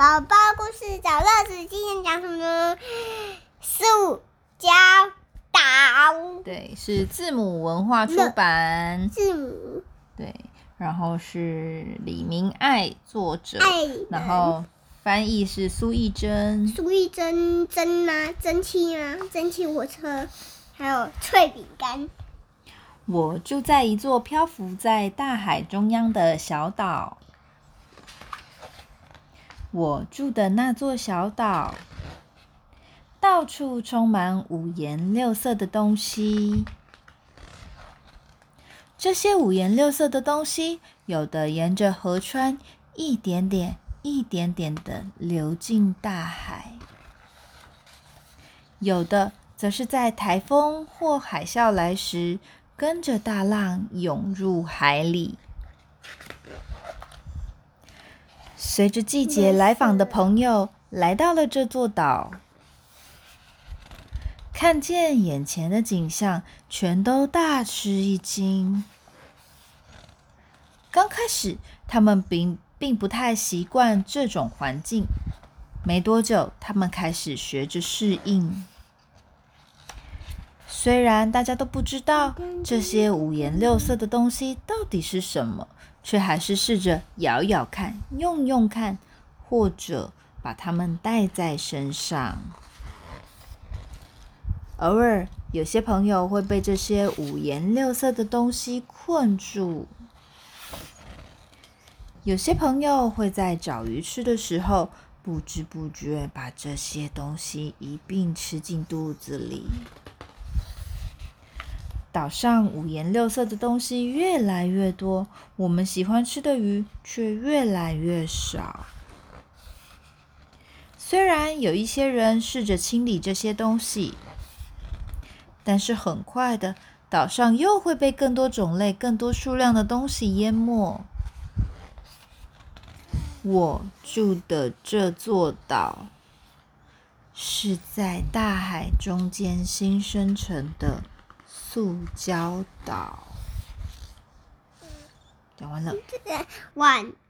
宝宝故事找乐子，今天讲什么呢？塑胶岛。对，是字母文化出版。字母。对，然后是李明爱作者，爱然后翻译是苏艺珍。苏艺珍蒸吗？蒸汽吗？蒸汽火车，还有脆饼干。我住在一座漂浮在大海中央的小岛。我住的那座小岛，到处充满五颜六色的东西。这些五颜六色的东西，有的沿着河川一点点、一点点的流进大海，有的则是在台风或海啸来时，跟着大浪涌入海里。随着季节来访的朋友来到了这座岛，看见眼前的景象，全都大吃一惊。刚开始，他们并并不太习惯这种环境。没多久，他们开始学着适应。虽然大家都不知道这些五颜六色的东西到底是什么。却还是试着咬咬看、用用看，或者把它们带在身上。偶尔，有些朋友会被这些五颜六色的东西困住；有些朋友会在找鱼吃的时候，不知不觉把这些东西一并吃进肚子里。岛上五颜六色的东西越来越多，我们喜欢吃的鱼却越来越少。虽然有一些人试着清理这些东西，但是很快的，岛上又会被更多种类、更多数量的东西淹没。我住的这座岛是在大海中间新生成的。塑胶岛，讲完了，晚安。